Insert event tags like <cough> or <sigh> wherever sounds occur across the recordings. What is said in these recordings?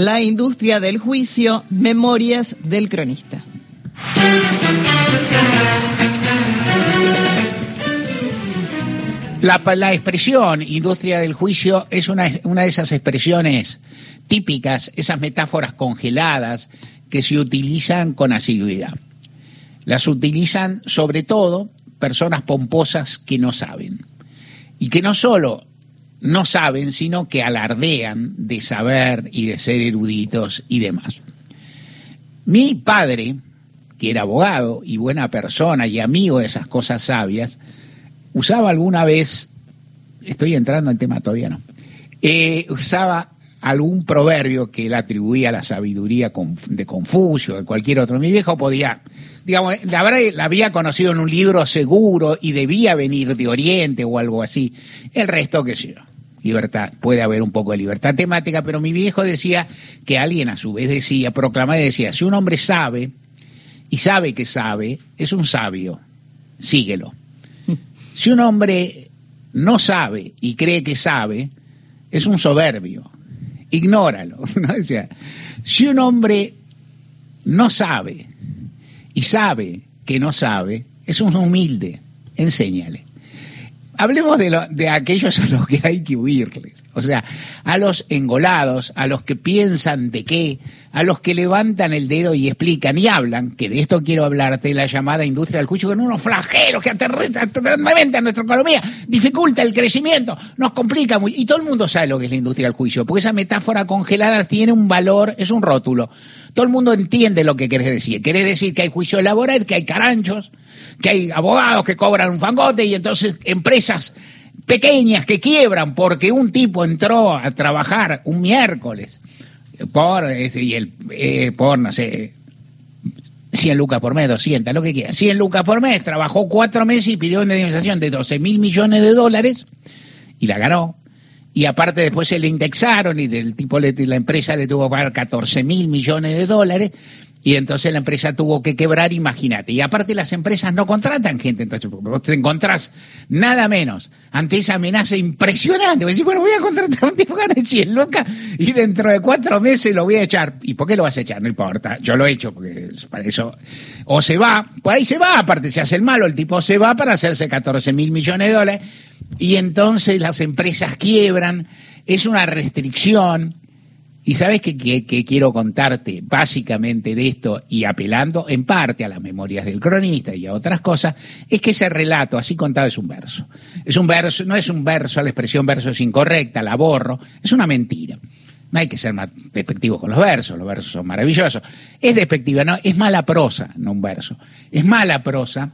La industria del juicio, memorias del cronista. La, expresión industria del juicio es una, una, de esas expresiones típicas, esas metáforas congeladas que se utilizan con asiduidad. Las utilizan sobre todo personas pomposas que no saben. Y que no solo no saben, sino que alardean de saber y de ser eruditos y demás. Mi padre, que era abogado y buena persona y amigo de esas cosas sabias, usaba alguna vez, estoy entrando en tema todavía no, eh, usaba algún proverbio que él atribuía a la sabiduría de Confucio, de cualquier otro. Mi viejo podía, digamos, la, la había conocido en un libro seguro y debía venir de Oriente o algo así. El resto, qué sé yo, libertad, puede haber un poco de libertad temática, pero mi viejo decía que alguien a su vez decía, proclamaba y decía, si un hombre sabe y sabe que sabe, es un sabio, síguelo. Si un hombre no sabe y cree que sabe, es un soberbio, ignóralo. <laughs> si un hombre no sabe y sabe que no sabe, es un humilde, enséñale. Hablemos de, lo, de aquellos a los que hay que huirles, o sea, a los engolados, a los que piensan de qué, a los que levantan el dedo y explican y hablan, que de esto quiero hablarte, la llamada industria del juicio, con unos flagelos que aterrizan a nuestra economía, dificulta el crecimiento, nos complica muy, y todo el mundo sabe lo que es la industria del juicio, porque esa metáfora congelada tiene un valor, es un rótulo. Todo el mundo entiende lo que querés decir. Querés decir que hay juicio laboral, que hay caranchos, que hay abogados que cobran un fangote y entonces empresas pequeñas que quiebran porque un tipo entró a trabajar un miércoles por, ese, y el, eh, por no sé, 100 lucas por mes, 200, lo que quiera, 100 lucas por mes, trabajó cuatro meses y pidió una indemnización de 12 mil millones de dólares y la ganó. Y aparte después se le indexaron y del tipo le, la empresa le tuvo que pagar 14 mil millones de dólares y entonces la empresa tuvo que quebrar, imagínate. Y aparte las empresas no contratan gente, entonces vos te encontrás nada menos ante esa amenaza impresionante. Vos decís, bueno, voy a contratar a un tipo que 100 lucas y dentro de cuatro meses lo voy a echar. ¿Y por qué lo vas a echar? No importa, yo lo he hecho porque para eso. O se va, por ahí se va, aparte se hace el malo, el tipo se va para hacerse 14 mil millones de dólares y entonces las empresas quiebran, es una restricción y sabes que, quiero contarte básicamente de esto y apelando en parte a las memorias del cronista y a otras cosas, es que ese relato así contado es un verso. Es un verso, no es un verso, la expresión verso es incorrecta, la borro, es una mentira. No hay que ser más despectivos con los versos, los versos son maravillosos. Es despectiva, no, es mala prosa, no un verso. Es mala prosa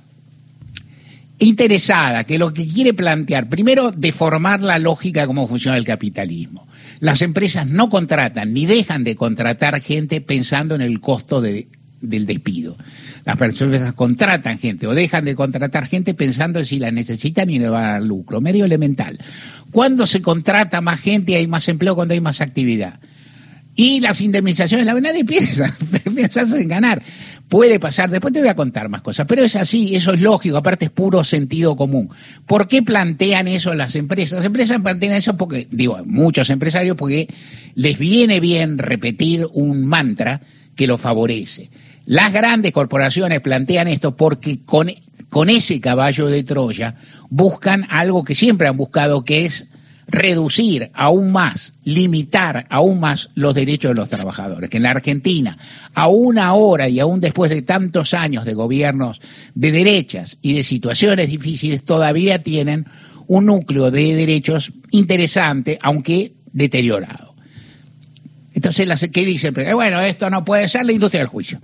interesada, que lo que quiere plantear, primero, deformar la lógica de cómo funciona el capitalismo. Las empresas no contratan ni dejan de contratar gente pensando en el costo de, del despido. Las empresas contratan gente o dejan de contratar gente pensando en si la necesitan y le va a dar lucro. Medio elemental. ¿Cuándo se contrata más gente hay más empleo? Cuando hay más actividad. Y las indemnizaciones, la verdad, piensa, piensas en ganar. Puede pasar, después te voy a contar más cosas, pero es así, eso es lógico, aparte es puro sentido común. ¿Por qué plantean eso las empresas? Las empresas plantean eso porque, digo, muchos empresarios, porque les viene bien repetir un mantra que lo favorece. Las grandes corporaciones plantean esto porque con, con ese caballo de Troya buscan algo que siempre han buscado, que es reducir aún más, limitar aún más los derechos de los trabajadores. Que en la Argentina, aún ahora y aún después de tantos años de gobiernos de derechas y de situaciones difíciles, todavía tienen un núcleo de derechos interesante, aunque deteriorado. Entonces, ¿qué dicen? Eh, bueno, esto no puede ser la industria del juicio.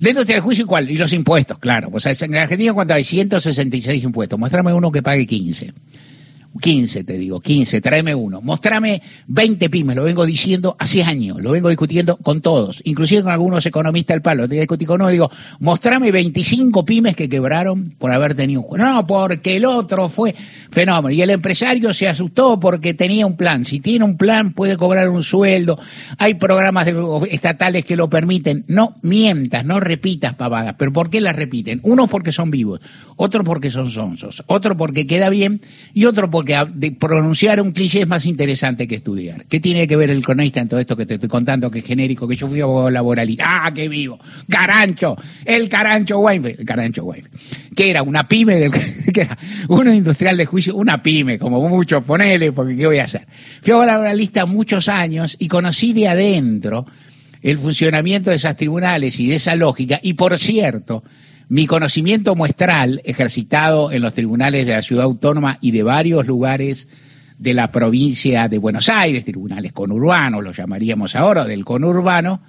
La industria del juicio, ¿cuál? Y los impuestos, claro. O sea, en Argentina, ¿cuánto hay? 166 impuestos. Muéstrame uno que pague 15. 15 te digo, 15, tráeme uno. Mostrame 20 pymes, lo vengo diciendo hace años, lo vengo discutiendo con todos, inclusive con algunos economistas del palo. Te discutí con uno digo, mostrame 25 pymes que quebraron por haber tenido un. No, porque el otro fue fenómeno. Y el empresario se asustó porque tenía un plan. Si tiene un plan, puede cobrar un sueldo. Hay programas estatales que lo permiten. No mientas, no repitas pavadas. ¿Pero por qué las repiten? Uno porque son vivos, otro porque son sonsos, otro porque queda bien y otro porque porque pronunciar un cliché es más interesante que estudiar. ¿Qué tiene que ver el cronista en todo esto que te estoy contando, que es genérico, que yo fui abogado laboralista? ¡Ah, qué vivo! ¡Carancho! El Carancho Weinfeld. El Carancho Weinfeld. Que era una pyme, del, <laughs> que era uno industrial de juicio, una pyme, como mucho, ponele, porque ¿qué voy a hacer? Fui abogado laboralista muchos años y conocí de adentro el funcionamiento de esas tribunales y de esa lógica. Y por cierto, mi conocimiento muestral, ejercitado en los tribunales de la ciudad autónoma y de varios lugares de la provincia de Buenos Aires, tribunales conurbanos, lo llamaríamos ahora, del conurbano,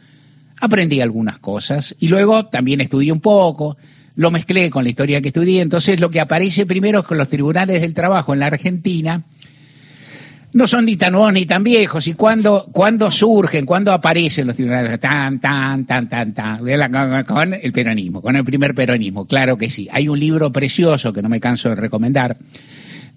aprendí algunas cosas y luego también estudié un poco, lo mezclé con la historia que estudié, entonces lo que aparece primero es con los tribunales del trabajo en la Argentina, no son ni tan nuevos ni tan viejos. ¿Y cuándo, cuando surgen, cuándo aparecen los tribunales? Tan, tan, tan, tan, tan. Con el peronismo, con el primer peronismo, claro que sí. Hay un libro precioso que no me canso de recomendar,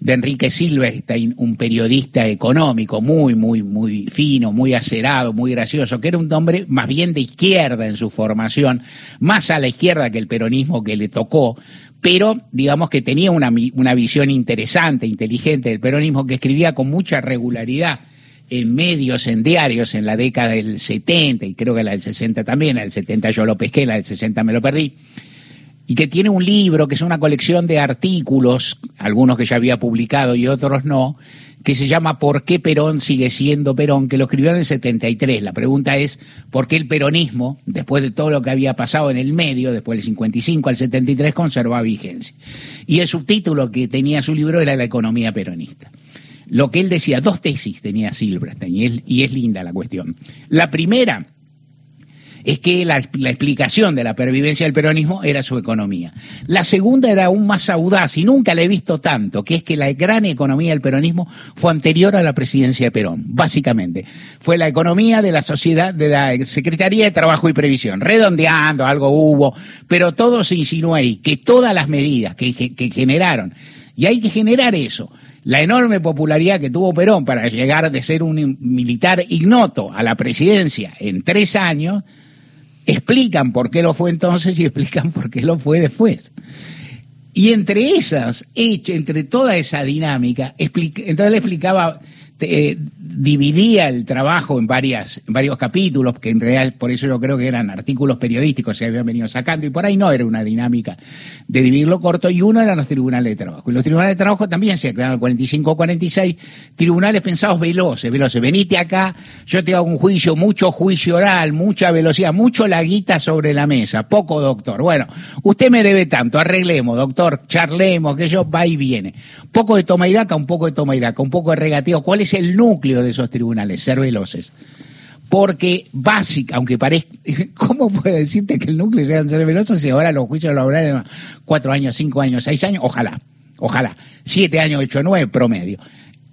de Enrique Silverstein, un periodista económico muy, muy, muy fino, muy acerado, muy gracioso, que era un hombre más bien de izquierda en su formación, más a la izquierda que el peronismo que le tocó, pero digamos que tenía una, una visión interesante, inteligente del peronismo, que escribía con mucha regularidad en medios, en diarios, en la década del 70, y creo que la del 60 también, la del 70 yo lo pesqué, la del 60 me lo perdí, y que tiene un libro que es una colección de artículos, algunos que ya había publicado y otros no, que se llama ¿Por qué Perón sigue siendo Perón? que lo escribió en el 73. La pregunta es ¿por qué el peronismo, después de todo lo que había pasado en el medio, después del 55 al 73, conserva vigencia? Y el subtítulo que tenía su libro era La economía peronista. Lo que él decía, dos tesis tenía Silverstein, y y es linda la cuestión. La primera es que la, explicación de la pervivencia del peronismo era su economía. La segunda era aún más audaz y nunca la he visto tanto, que es que la gran economía del peronismo fue anterior a la presidencia de Perón, básicamente. Fue la economía de la sociedad, de la Secretaría de Trabajo y Previsión, redondeando, algo hubo, pero todo se insinuó ahí, que todas las medidas que, que generaron, y hay que generar eso, la enorme popularidad que tuvo Perón para llegar de ser un militar ignoto a la presidencia en tres años, explican por qué lo fue entonces y <laughs> explican por qué lo fue después. Y entre esas, entre toda esa dinámica, entonces le explicaba eh, dividía el trabajo en, varias, en varios capítulos, que en realidad por eso yo creo que eran artículos periodísticos se habían venido sacando, y por ahí no era una dinámica de dividirlo corto, y uno eran los tribunales de trabajo. Y los tribunales de trabajo también se crearon 45 o 46, tribunales pensados veloces, veloces. Venite acá, yo te hago un juicio, mucho juicio oral, mucha velocidad, mucho laguita sobre la mesa, poco doctor. Bueno, usted me debe tanto, arreglemos, doctor, charlemos, que yo va y viene. Poco de toma y daca, un poco de toma y daca, un poco de regateo. ¿Cuál es es el núcleo de esos tribunales, ser veloces. Porque básica, aunque parezca, <laughs> ¿cómo puede decirte que el núcleo sea ser veloces si ahora los juicios laborales cuatro años, cinco años, seis años? Ojalá, ojalá. Siete años, ocho, nueve promedio.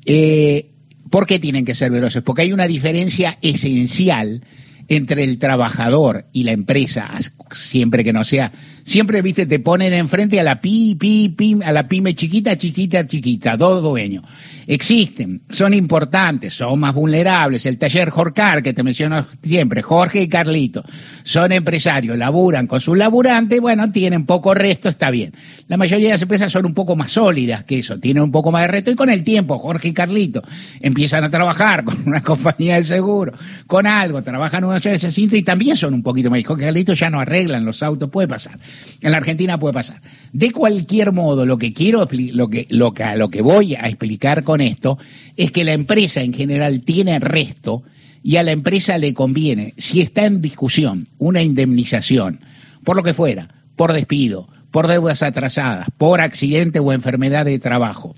Eh, ¿Por qué tienen que ser veloces? Porque hay una diferencia esencial entre el trabajador y la empresa, siempre que no sea, siempre, viste, te ponen enfrente a la pi, pi, pi, a la pyme chiquita, chiquita, chiquita, dos dueños. Existen, son importantes, son más vulnerables. El taller Jorcar, que te menciono siempre, Jorge y Carlito, son empresarios, laburan con sus laburantes, bueno, tienen poco resto, está bien. La mayoría de las empresas son un poco más sólidas que eso, tienen un poco más de resto y con el tiempo, Jorge y Carlito empiezan a trabajar <laughs> con una compañía de seguro, con algo, trabajan una y también son un poquito más. Jorge Carlito ya no arreglan los autos, puede pasar. En la Argentina puede pasar. De cualquier modo, lo que quiero, lo que, lo que, lo que voy a explicar con esto es que la empresa en general tiene resto y a la empresa le conviene, si está en discusión una indemnización, por lo que fuera, por despido, por deudas atrasadas, por accidente o enfermedad de trabajo,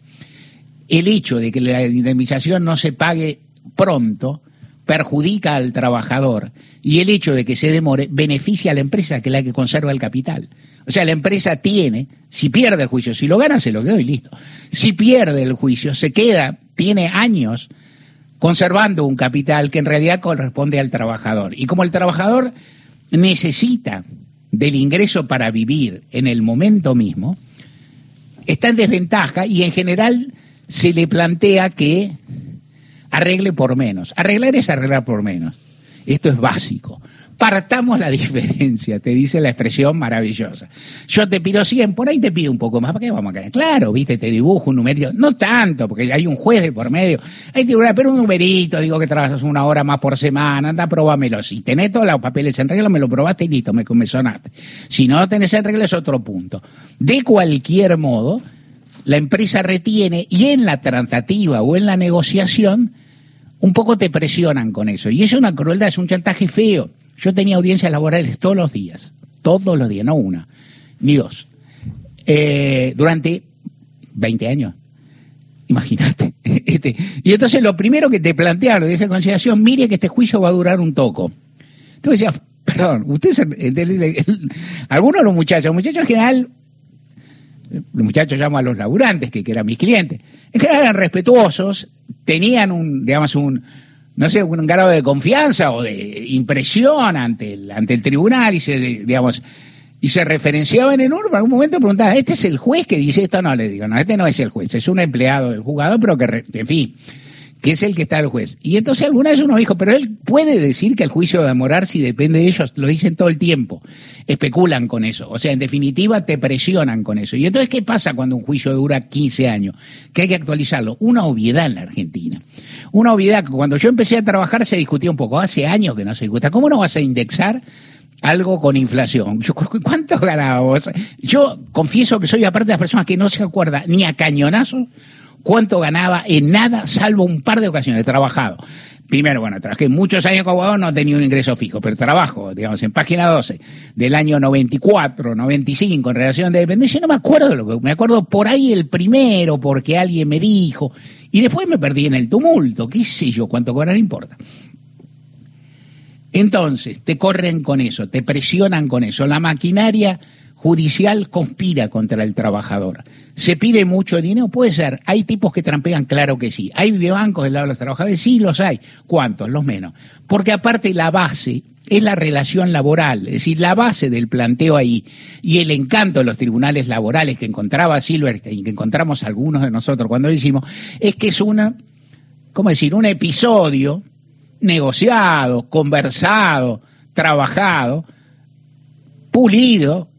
el hecho de que la indemnización no se pague pronto perjudica al trabajador y el hecho de que se demore beneficia a la empresa que es la que conserva el capital. O sea, la empresa tiene, si pierde el juicio, si lo gana se lo quedó y listo. Si pierde el juicio, se queda, tiene años conservando un capital que en realidad corresponde al trabajador. Y como el trabajador necesita del ingreso para vivir en el momento mismo, está en desventaja y en general se le plantea que arregle por menos. Arreglar es arreglar por menos. Esto es básico. Partamos la <laughs> diferencia, te dice la expresión maravillosa. Yo te pido 100, por ahí te pido un poco más, ¿para qué vamos a caer? Claro, viste, te dibujo un numerito, no tanto, porque hay un juez de por medio, hay pero un numerito, digo que trabajas una hora más por semana, anda, probámelo. Si tenés todos los papeles en regla, me lo probaste y listo, me, me sonaste. Si no tenés en regla es otro punto. De cualquier modo, la empresa retiene y en la tratativa o en la negociación, un poco te presionan con eso. Y es una crueldad, es un chantaje feo. Yo tenía audiencias laborales todos los días, todos los días, no una, ni dos, eh, durante 20 años. Imagínate. <laughs> Este, y entonces lo primero que te plantearon de esa consideración, mire que este juicio va a durar un toco. Entonces decía, perdón, ustedes, algunos de los muchachos, los muchachos en general, los muchachos llamo a los laburantes, que, eran mis clientes, eran respetuosos, tenían un, digamos, un, no sé, un grado de confianza o de impresión ante el, ante el tribunal y se, digamos, y se referenciaban en urba. En algún momento preguntaba, ¿este es el juez que dice esto? No, le digo, no, este no es el juez, es un empleado del juzgado, pero que, en fin, que es el que está el juez. Y entonces alguna vez uno dijo, pero él puede decir que el juicio va a demorar si depende de ellos, lo dicen todo el tiempo, especulan con eso, o sea, en definitiva te presionan con eso. Y entonces, ¿qué pasa cuando un juicio dura 15 años? Que hay que actualizarlo. Una obviedad en la Argentina. Una obviedad que cuando yo empecé a trabajar se discutía un poco, hace años que no se discuta. ¿Cómo no vas a indexar algo con inflación. <laughs> ¿Cuánto ganaba vos? Yo confieso que soy aparte de las personas que no se acuerda ni a cañonazo cuánto ganaba en nada, salvo un par de ocasiones. He trabajado. Primero, bueno, trabajé muchos años como abogado, no tenía un ingreso fijo, pero trabajo, digamos, en página 12 del año 94, 95 en relación de dependencia, no me acuerdo lo que, me acuerdo por ahí el primero, porque alguien me dijo, y después me perdí en el tumulto, qué sé yo, cuánto cobrar importa. Entonces, te corren con eso, te presionan con eso. La maquinaria judicial conspira contra el trabajador. ¿Se pide mucho dinero? Puede ser. ¿Hay tipos que trampean? Claro que sí. ¿Hay bancos del lado de los trabajadores? Sí, los hay. ¿Cuántos? Los menos. Porque aparte la base es la relación laboral, es decir, la base del planteo ahí y el encanto de los tribunales laborales que encontraba Silverstein, que encontramos algunos de nosotros cuando lo hicimos, es que es una, ¿cómo decir?, un episodio negociado, conversado, trabajado, pulido,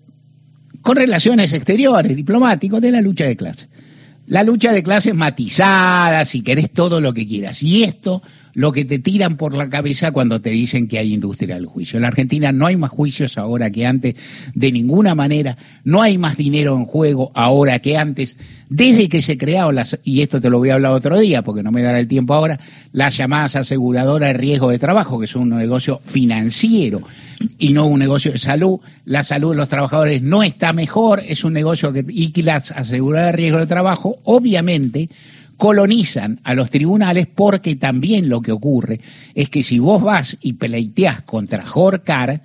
con relaciones exteriores, diplomáticos, de la lucha de clases. La lucha de clases matizada, si querés todo lo que quieras. Y esto lo que te tiran por la cabeza cuando te dicen que hay industria del juicio. En la Argentina no hay más juicios ahora que antes, de ninguna manera, no hay más dinero en juego ahora que antes, desde que se crearon las, y esto te lo voy a hablar otro día porque no me dará el tiempo ahora, las llamadas aseguradoras de riesgo de trabajo, que es un negocio financiero y no un negocio de salud. La salud de los trabajadores no está mejor, es un negocio que, y las aseguradoras de riesgo de trabajo, obviamente, colonizan a los tribunales porque también lo que ocurre es que si vos vas y pleiteás contra Jorcar,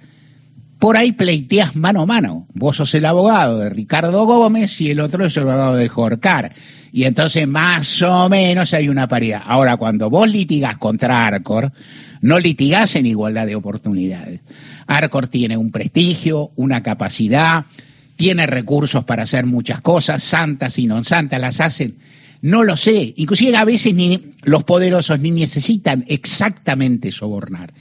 por ahí pleiteás mano a mano. Vos sos el abogado de Ricardo Gómez y el otro es el abogado de Jorcar. Y entonces más o menos hay una paridad. Ahora, cuando vos litigás contra Arcor, no litigás en igualdad de oportunidades. Arcor tiene un prestigio, una capacidad, tiene recursos para hacer muchas cosas, santas y no santas las hacen no lo sé. Inclusive a veces ni los poderosos ni necesitan exactamente sobornar.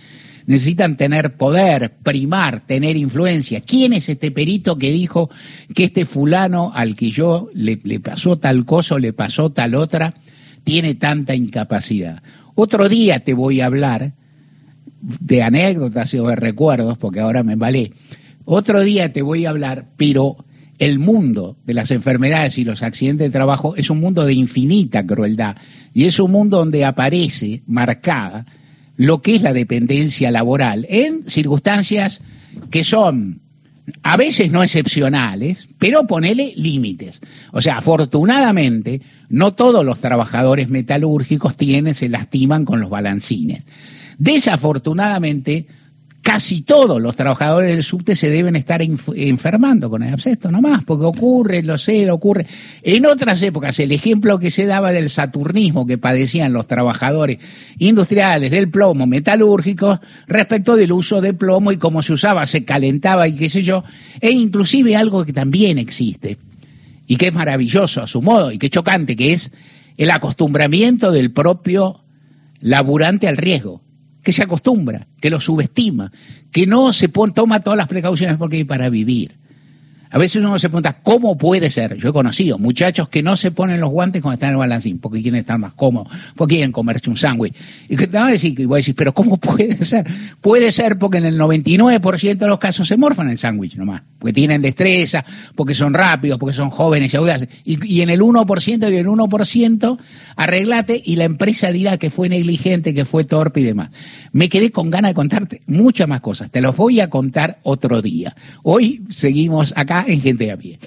Necesitan tener poder, primar, tener influencia. ¿Quién es este perito que dijo que este fulano al que yo le, pasó tal cosa o le pasó tal otra tiene tanta incapacidad? Otro día te voy a hablar de anécdotas o de recuerdos, porque ahora me vale. Otro día te voy a hablar, pero el mundo de las enfermedades y los accidentes de trabajo es un mundo de infinita crueldad y es un mundo donde aparece marcada lo que es la dependencia laboral en circunstancias que son a veces no excepcionales, pero ponele límites. O sea, afortunadamente, no todos los trabajadores metalúrgicos tienen, se lastiman con los balancines. Desafortunadamente, casi todos los trabajadores del subte se deben estar enfermando con el abscesto, nomás, porque ocurre, lo sé, ocurre. En otras épocas, el ejemplo que se daba del saturnismo que padecían los trabajadores industriales del plomo metalúrgico respecto del uso de plomo y cómo se usaba, se calentaba y qué sé yo, e inclusive algo que también existe y que es maravilloso a su modo y que es chocante, que es el acostumbramiento del propio laburante al riesgo que se acostumbra, que lo subestima, que no se toma todas las precauciones porque hay para vivir. A veces uno se pregunta, ¿cómo puede ser? Yo he conocido muchachos que no se ponen los guantes cuando están en el balancín, porque quieren estar más cómodos, porque quieren comerse un sándwich. Y te van a decir, y voy a decir, pero ¿cómo <laughs> puede ser? Puede ser porque en el 99% de los casos se morfan el sándwich nomás, porque tienen destreza, porque son rápidos, porque son jóvenes y audaces. Y, en el 1% y en el 1% arreglate y la empresa dirá que fue negligente, que fue torpe y demás. Me quedé con ganas de contarte muchas más cosas. Te los voy a contar otro día. Hoy seguimos acá en gente a pie.